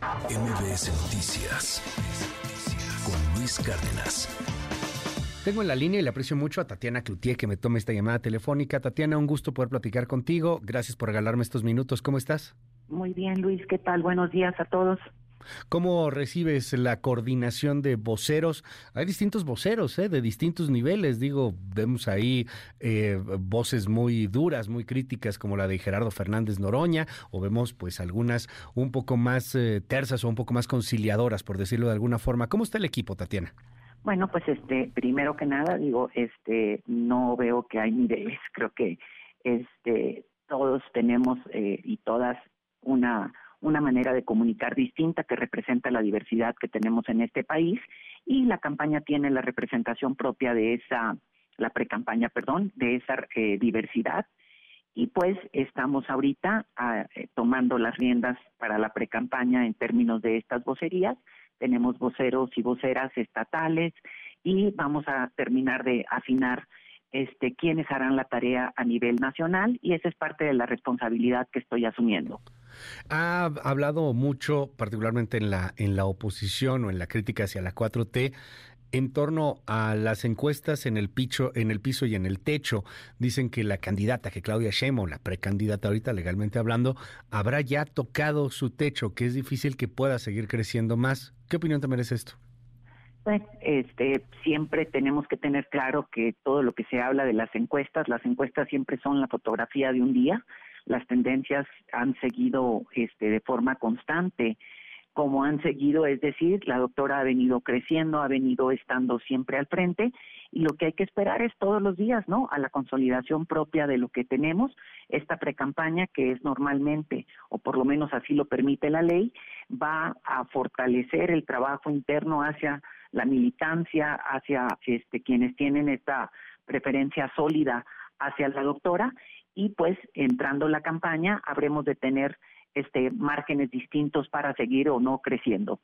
MBS Noticias con Luis Cárdenas. Tengo en la línea y le aprecio mucho a Tatiana Cloutier que me tome esta llamada telefónica. Tatiana, un gusto poder platicar contigo. Gracias por regalarme estos minutos. ¿Cómo estás? Muy bien, Luis. ¿Qué tal? Buenos días a todos. ¿Cómo recibes la coordinación de voceros? Hay distintos voceros, ¿eh? de distintos niveles. Digo, vemos ahí eh, voces muy duras, muy críticas, como la de Gerardo Fernández Noroña, o vemos pues algunas un poco más eh, tersas o un poco más conciliadoras, por decirlo de alguna forma. ¿Cómo está el equipo, Tatiana? Bueno, pues este, primero que nada, digo, este, no veo que hay niveles. Creo que este, todos tenemos eh, y todas una una manera de comunicar distinta que representa la diversidad que tenemos en este país y la campaña tiene la representación propia de esa, la precampaña, perdón, de esa eh, diversidad y pues estamos ahorita ah, eh, tomando las riendas para la precampaña en términos de estas vocerías. Tenemos voceros y voceras estatales y vamos a terminar de afinar este quiénes harán la tarea a nivel nacional y esa es parte de la responsabilidad que estoy asumiendo. Ha hablado mucho, particularmente en la, en la oposición o en la crítica hacia la 4T, en torno a las encuestas en el piso, en el piso y en el techo. Dicen que la candidata, que Claudia Sheinbaum, la precandidata ahorita legalmente hablando, habrá ya tocado su techo, que es difícil que pueda seguir creciendo más. ¿Qué opinión te merece esto? Pues, este, siempre tenemos que tener claro que todo lo que se habla de las encuestas, las encuestas siempre son la fotografía de un día las tendencias han seguido este, de forma constante como han seguido, es decir, la doctora ha venido creciendo, ha venido estando siempre al frente y lo que hay que esperar es todos los días, ¿no? A la consolidación propia de lo que tenemos, esta precampaña que es normalmente, o por lo menos así lo permite la ley, va a fortalecer el trabajo interno hacia la militancia, hacia este quienes tienen esta preferencia sólida hacia la doctora y pues entrando la campaña habremos de tener este márgenes distintos para seguir o no creciendo.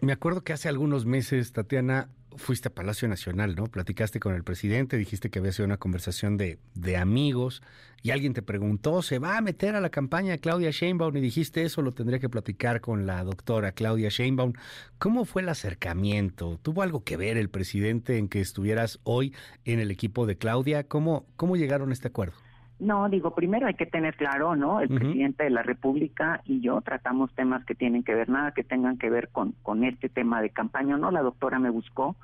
Me acuerdo que hace algunos meses, Tatiana, fuiste a Palacio Nacional, ¿no? Platicaste con el presidente, dijiste que había sido una conversación de, de amigos y alguien te preguntó, ¿se va a meter a la campaña Claudia Sheinbaum? Y dijiste, eso lo tendría que platicar con la doctora Claudia Sheinbaum. ¿Cómo fue el acercamiento? ¿Tuvo algo que ver el presidente en que estuvieras hoy en el equipo de Claudia? ¿Cómo, cómo llegaron a este acuerdo? No, digo, primero hay que tener claro, ¿no? El presidente de la República y yo tratamos temas que tienen que ver, nada que tengan que ver con, con este tema de campaña, ¿no? La doctora me buscó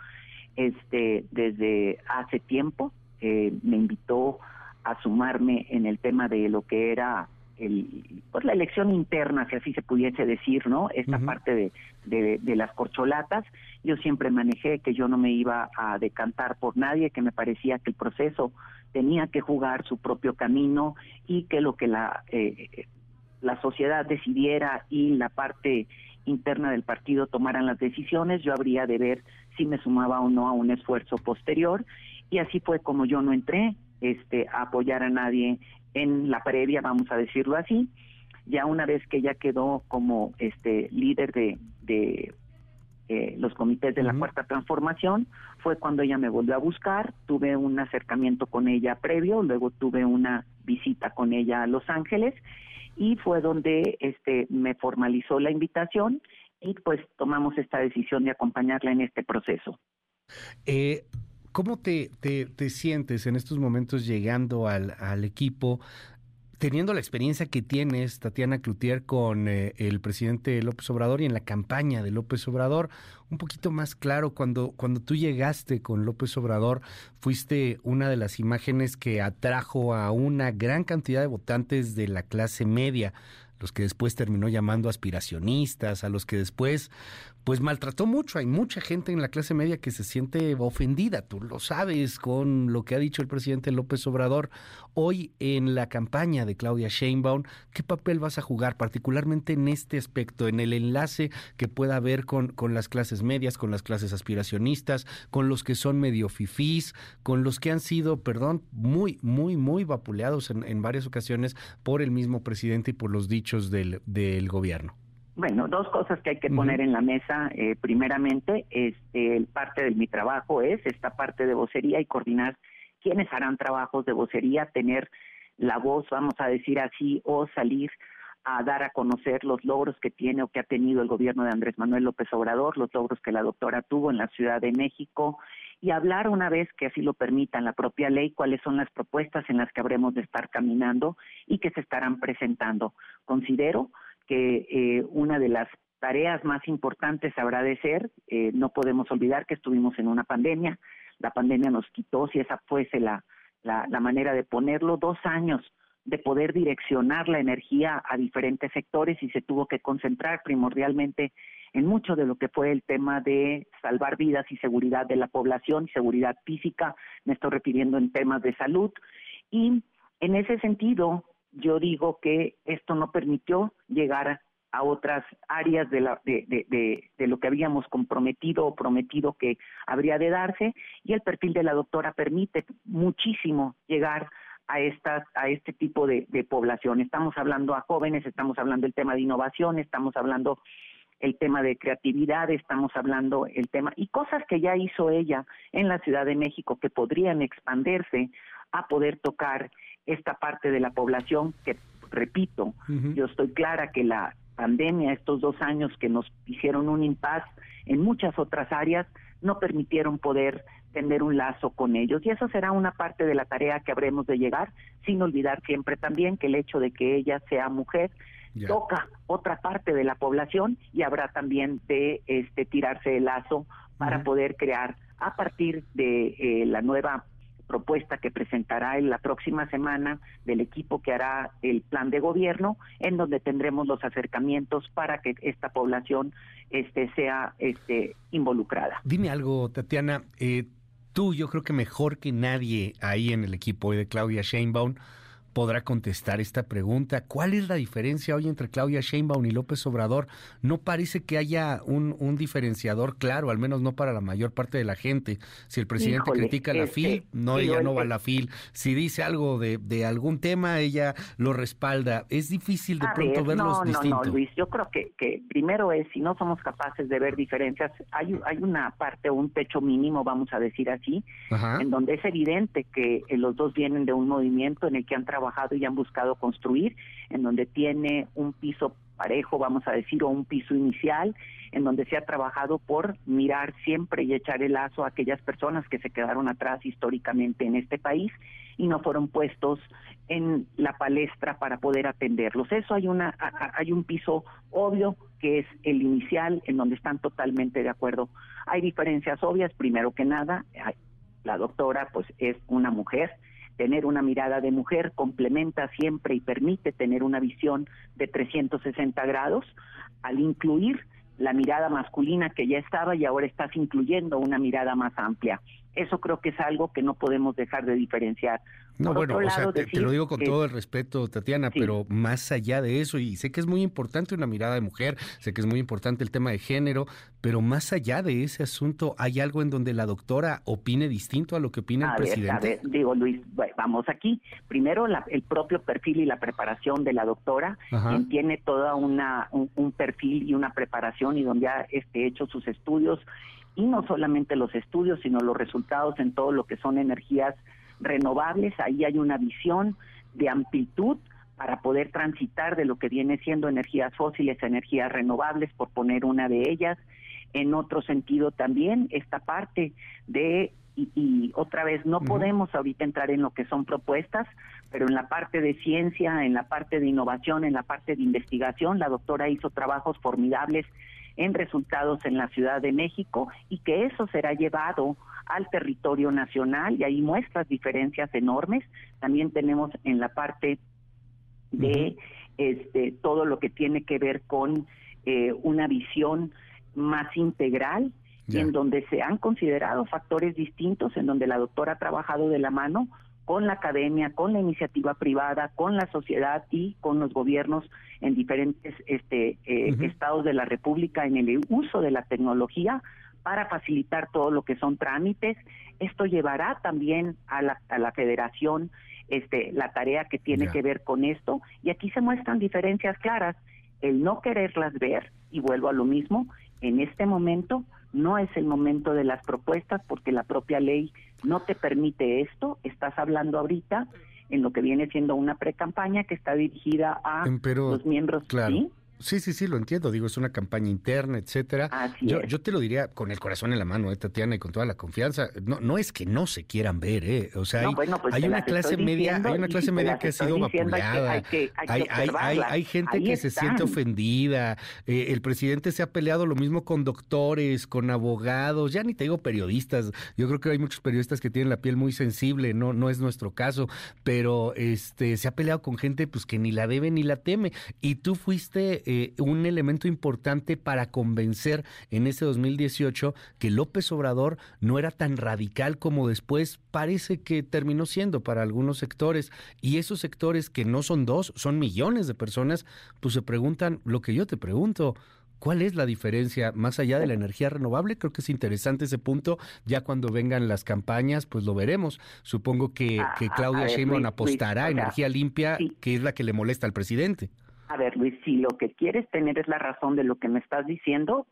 este desde hace tiempo, eh, me invitó a sumarme en el tema de lo que era el, pues la elección interna, si así se pudiese decir, ¿no? Esta parte de, de, de, las corcholatas. Yo siempre manejé que yo no me iba a decantar por nadie, que me parecía que el proceso tenía que jugar su propio camino y que lo que la, eh, la sociedad decidiera y la parte interna del partido tomaran las decisiones, yo habría de ver si me sumaba o no a un esfuerzo posterior y así fue como yo no entré este a apoyar a nadie en la previa, vamos a decirlo así. Ya una vez que ella quedó como este líder de, de eh, los comités de la cuarta transformación, fue cuando ella me volvió a buscar, tuve un acercamiento con ella previo, luego tuve una visita con ella a Los Ángeles y fue donde este me formalizó la invitación y pues tomamos esta decisión de acompañarla en este proceso. Eh, ¿Cómo te, te, te, sientes en estos momentos llegando al, al equipo? teniendo la experiencia que tienes, Tatiana Cloutier, con eh, el presidente López Obrador y en la campaña de López Obrador, un poquito más claro, cuando, cuando tú llegaste con López Obrador, fuiste una de las imágenes que atrajo a una gran cantidad de votantes de la clase media los que después terminó llamando aspiracionistas, a los que después pues maltrató mucho. Hay mucha gente en la clase media que se siente ofendida, tú lo sabes, con lo que ha dicho el presidente López Obrador. Hoy en la campaña de Claudia Sheinbaum, ¿qué papel vas a jugar, particularmente en este aspecto, en el enlace que pueda haber con, con las clases medias, con las clases aspiracionistas, con los que son medio fifís, con los que han sido, perdón, muy, muy, muy vapuleados en, en varias ocasiones por el mismo presidente y por los dichos del, del gobierno? Bueno, dos cosas que hay que poner en la mesa. Eh, primeramente, este, parte de mi trabajo es esta parte de vocería y coordinar quiénes harán trabajos de vocería, tener la voz, vamos a decir así, o salir a dar a conocer los logros que tiene o que ha tenido el gobierno de Andrés Manuel López Obrador, los logros que la doctora tuvo en la Ciudad de México y hablar una vez que así lo permitan la propia ley cuáles son las propuestas en las que habremos de estar caminando y que se estarán presentando. Considero que eh, una de las tareas más importantes habrá de ser, eh, no podemos olvidar que estuvimos en una pandemia, la pandemia nos quitó, si esa fuese la, la, la manera de ponerlo, dos años de poder direccionar la energía a diferentes sectores y se tuvo que concentrar primordialmente en mucho de lo que fue el tema de salvar vidas y seguridad de la población, seguridad física, me estoy refiriendo en temas de salud. Y en ese sentido, yo digo que esto no permitió llegar a otras áreas de, la, de, de, lo que habíamos comprometido o prometido que habría de darse y el perfil de la doctora permite muchísimo llegar a estas a este tipo de, de, población. Estamos hablando a jóvenes, estamos hablando del tema de innovación, estamos hablando el tema de creatividad, estamos hablando el tema y cosas que ya hizo ella en la Ciudad de México que podrían expandirse a poder tocar esta parte de la población que repito, uh -huh. yo estoy clara que la pandemia, estos dos años que nos hicieron un impas en muchas otras áreas, no permitieron poder tener un lazo con ellos. Y eso será una parte de la tarea que habremos de llegar, sin olvidar siempre también que el hecho de que ella sea mujer yeah. toca otra parte de la población y habrá también de este tirarse el lazo para uh -huh. poder crear a partir de eh, la nueva propuesta que presentará en la próxima semana del equipo que hará el plan de gobierno, en donde tendremos los acercamientos para que esta población este, sea este, involucrada. Dime algo, Tatiana. Eh, tú, yo creo que mejor que nadie ahí en el equipo de Claudia Sheinbaum, podrá contestar esta pregunta. ¿Cuál es la diferencia hoy entre Claudia Sheinbaum y López Obrador? No parece que haya un, un diferenciador claro, al menos no para la mayor parte de la gente. Si el presidente Híjole, critica la este, FIL, no, ella no va a la FIL. Si dice algo de, de, algún tema, ella lo respalda. Es difícil de a pronto ver, verlos no, distintos. No, no, Luis, yo creo que, que primero es, si no somos capaces de ver diferencias, hay, hay una parte, un techo mínimo, vamos a decir así, Ajá. en donde es evidente que eh, los dos vienen de un movimiento en el que han trabajado trabajado y han buscado construir, en donde tiene un piso parejo, vamos a decir, o un piso inicial, en donde se ha trabajado por mirar siempre y echar el lazo a aquellas personas que se quedaron atrás históricamente en este país y no fueron puestos en la palestra para poder atenderlos. Eso hay una hay un piso obvio que es el inicial en donde están totalmente de acuerdo. Hay diferencias obvias, primero que nada, la doctora pues es una mujer tener una mirada de mujer complementa siempre y permite tener una visión de 360 grados al incluir la mirada masculina que ya estaba y ahora estás incluyendo una mirada más amplia. Eso creo que es algo que no podemos dejar de diferenciar. No, Por bueno, o sea, te, te, lo digo con que, todo el respeto, Tatiana, sí. pero más allá de eso, y sé que es muy importante una mirada de mujer, sé que es muy importante el tema de género, pero más allá de ese asunto, ¿hay algo en donde la doctora opine distinto a lo que opina a el ver, presidente? A ver, digo, Luis, vamos aquí. Primero, la, el propio perfil y la preparación de la doctora, quien tiene toda una un, un, perfil y una preparación y donde ha este, hecho sus estudios y no solamente los estudios, sino los resultados en todo lo que son energías renovables. Ahí hay una visión de amplitud para poder transitar de lo que viene siendo energías fósiles a energías renovables, por poner una de ellas. En otro sentido también, esta parte de, y, y otra vez, no uh -huh. podemos ahorita entrar en lo que son propuestas, pero en la parte de ciencia, en la parte de innovación, en la parte de investigación, la doctora hizo trabajos formidables en resultados en la Ciudad de México y que eso será llevado al territorio nacional y ahí muestras diferencias enormes. También tenemos en la parte de este todo lo que tiene que ver con eh, una visión más integral yeah. y en donde se han considerado factores distintos, en donde la doctora ha trabajado de la mano con la academia, con la iniciativa privada, con la sociedad y con los gobiernos en diferentes este, eh, uh -huh. estados de la República en el uso de la tecnología para facilitar todo lo que son trámites. Esto llevará también a la, a la federación este, la tarea que tiene yeah. que ver con esto y aquí se muestran diferencias claras. El no quererlas ver, y vuelvo a lo mismo, en este momento no es el momento de las propuestas porque la propia ley no te permite esto. Estás hablando ahorita en lo que viene siendo una pre-campaña que está dirigida a los miembros. Claro. Sí, sí, sí, lo entiendo. Digo, es una campaña interna, etcétera. yo, yo te lo diría con el corazón en la mano, ¿eh, Tatiana, y con toda la confianza. No, no es que no se quieran ver, ¿eh? O sea, hay, pues una clase media, hay una clase media que ha sido vapuleada. Hay, gente que se siente ofendida. Eh, el presidente se ha peleado lo mismo con doctores, con abogados, ya ni te digo periodistas. Yo creo que hay muchos periodistas que tienen la piel muy sensible, no, no es nuestro caso, pero este se ha peleado con gente pues que ni la debe ni la teme. Y tú fuiste eh, un elemento importante para convencer en ese 2018 que López Obrador no era tan radical como después parece que terminó siendo para algunos sectores. Y esos sectores que no son dos, son millones de personas, pues se preguntan lo que yo te pregunto. ¿Cuál es la diferencia más allá de la energía renovable? Creo que es interesante ese punto. Ya cuando vengan las campañas, pues lo veremos. Supongo que, ah, Claudia Sheinbaum apostará a energía limpia, que es la que le molesta al presidente. A ver, Luis, si lo que quieres tener es la razón de lo que me estás diciendo,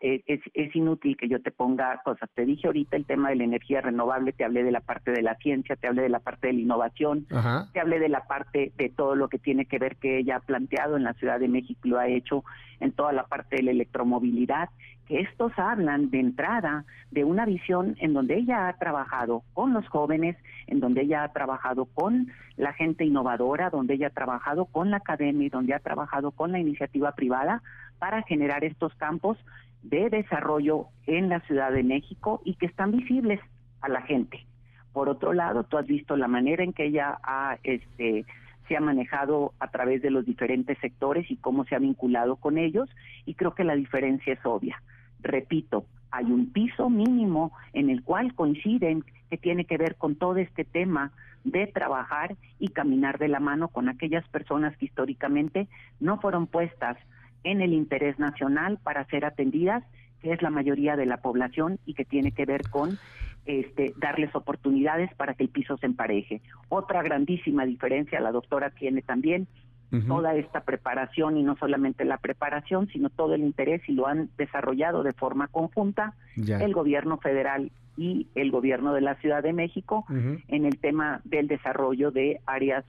eh, es, es, inútil que yo te ponga cosas. Te dije ahorita el tema de la energía renovable, te hablé de la parte de la ciencia, te hablé de la parte de la innovación, te hablé de la parte de todo lo que tiene que ver que ella ha planteado en la Ciudad de México y lo ha hecho en toda la parte de la electromovilidad estos hablan de entrada de una visión en donde ella ha trabajado con los jóvenes, en donde ella ha trabajado con la gente innovadora, donde ella ha trabajado con la academia y donde ha trabajado con la iniciativa privada para generar estos campos de desarrollo en la Ciudad de México y que están visibles a la gente. Por otro lado, tú has visto la manera en que ella ha este se ha manejado a través de los diferentes sectores y cómo se ha vinculado con ellos y creo que la diferencia es obvia repito, hay un piso mínimo en el cual coinciden que tiene que ver con todo este tema de trabajar y caminar de la mano con aquellas personas que históricamente no fueron puestas en el interés nacional para ser atendidas, que es la mayoría de la población y que tiene que ver con este, darles oportunidades para que el piso se empareje. Otra grandísima diferencia, la doctora tiene también toda esta preparación y no solamente la preparación, sino todo el interés y lo han desarrollado de forma conjunta el gobierno federal y el gobierno de la Ciudad de México en el tema del desarrollo de áreas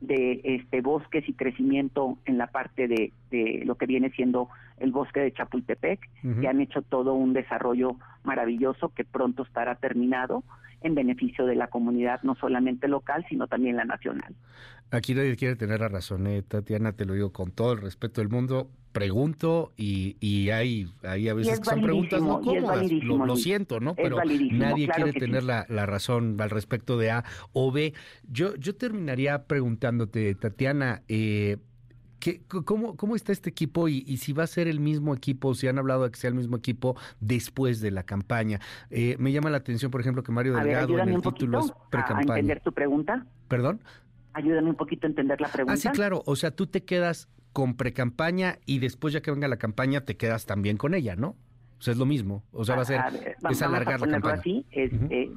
de este bosques y crecimiento en la parte de, de lo que viene siendo el bosque de Chapultepec, que han hecho todo un desarrollo maravilloso que pronto estará terminado en beneficio de la comunidad, no solamente local, sino también la nacional. Aquí nadie quiere tener la razón, ¿eh? Tatiana, te lo digo con todo el respeto del mundo. Pregunto y, y hay, hay a veces que son preguntas no cómodas. Lo, siento, ¿no? Pero nadie quiere tener la, la, razón al respecto de A o B. Yo, yo terminaría preguntándote, Tatiana, eh, cómo, ¿Cómo está este equipo y, si va a ser el mismo equipo, si han hablado de que sea el mismo equipo después de la campaña? Eh, me llama la atención, por ejemplo, que Mario Delgado en el título es pre-campaña. ¿A entender tu pregunta? ¿Perdón? Ayúdame un poquito a entender la pregunta. Ah, sí, claro. O sea, tú te quedas con pre-campaña y después ya que venga la campaña te quedas también con ella, ¿no? O sea, es lo mismo. O sea, va a ser, es alargar la campaña. Así, este,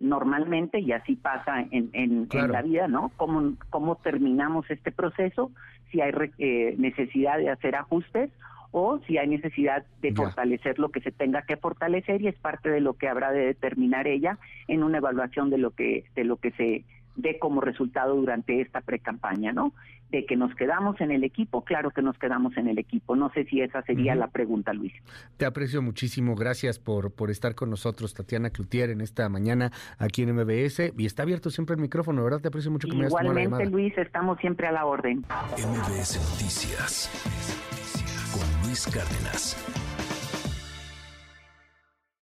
Normalmente, y así pasa en, en, la vida, ¿no? ¿Cómo, ¿Cómo terminamos este proceso? Si hay eh, necesidad de hacer ajustes o si hay necesidad de fortalecer lo que se tenga que fortalecer y es parte de lo que habrá de determinar ella en una evaluación de lo que de lo que se dé como resultado durante esta pre-campaña, ¿no? De que nos quedamos en el equipo, claro que nos quedamos en el equipo. No sé si esa sería la pregunta, Luis. Te aprecio muchísimo. Gracias por, por estar con nosotros, Tatiana Cloutier, en esta mañana aquí en MBS. Y está abierto siempre el micrófono, ¿verdad? Te aprecio mucho que me Igualmente, Luis, estamos siempre a la orden. MBS Noticias con Luis Cárdenas.